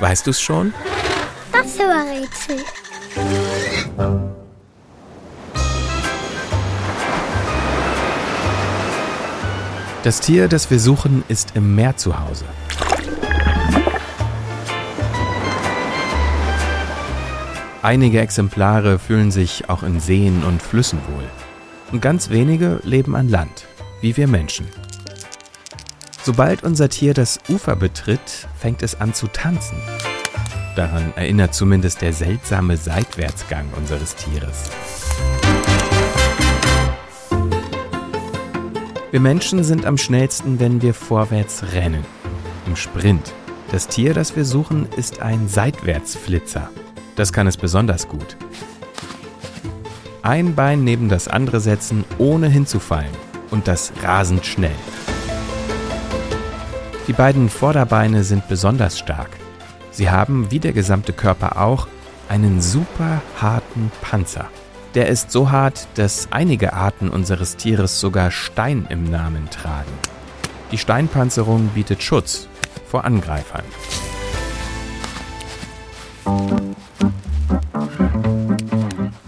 Weißt du's schon? Das Rätsel. Das Tier, das wir suchen, ist im Meer zu Hause. Einige Exemplare fühlen sich auch in Seen und Flüssen wohl. Und ganz wenige leben an Land, wie wir Menschen. Sobald unser Tier das Ufer betritt, fängt es an zu tanzen. Daran erinnert zumindest der seltsame Seitwärtsgang unseres Tieres. Wir Menschen sind am schnellsten, wenn wir vorwärts rennen. Im Sprint. Das Tier, das wir suchen, ist ein Seitwärtsflitzer. Das kann es besonders gut. Ein Bein neben das andere setzen, ohne hinzufallen. Und das rasend schnell. Die beiden Vorderbeine sind besonders stark. Sie haben, wie der gesamte Körper auch, einen super harten Panzer. Der ist so hart, dass einige Arten unseres Tieres sogar Stein im Namen tragen. Die Steinpanzerung bietet Schutz vor Angreifern.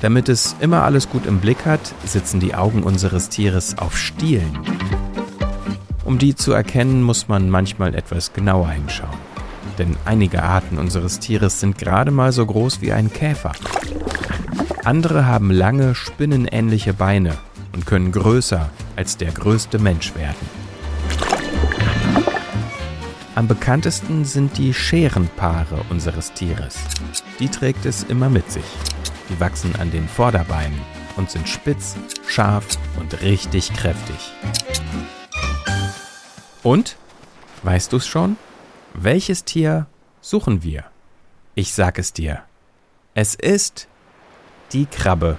Damit es immer alles gut im Blick hat, sitzen die Augen unseres Tieres auf Stielen. Um die zu erkennen, muss man manchmal etwas genauer hinschauen. Denn einige Arten unseres Tieres sind gerade mal so groß wie ein Käfer. Andere haben lange, spinnenähnliche Beine und können größer als der größte Mensch werden. Am bekanntesten sind die Scherenpaare unseres Tieres. Die trägt es immer mit sich. Die wachsen an den Vorderbeinen und sind spitz, scharf und richtig kräftig. Und? Weißt du's schon? Welches Tier suchen wir? Ich sag es dir. Es ist die Krabbe.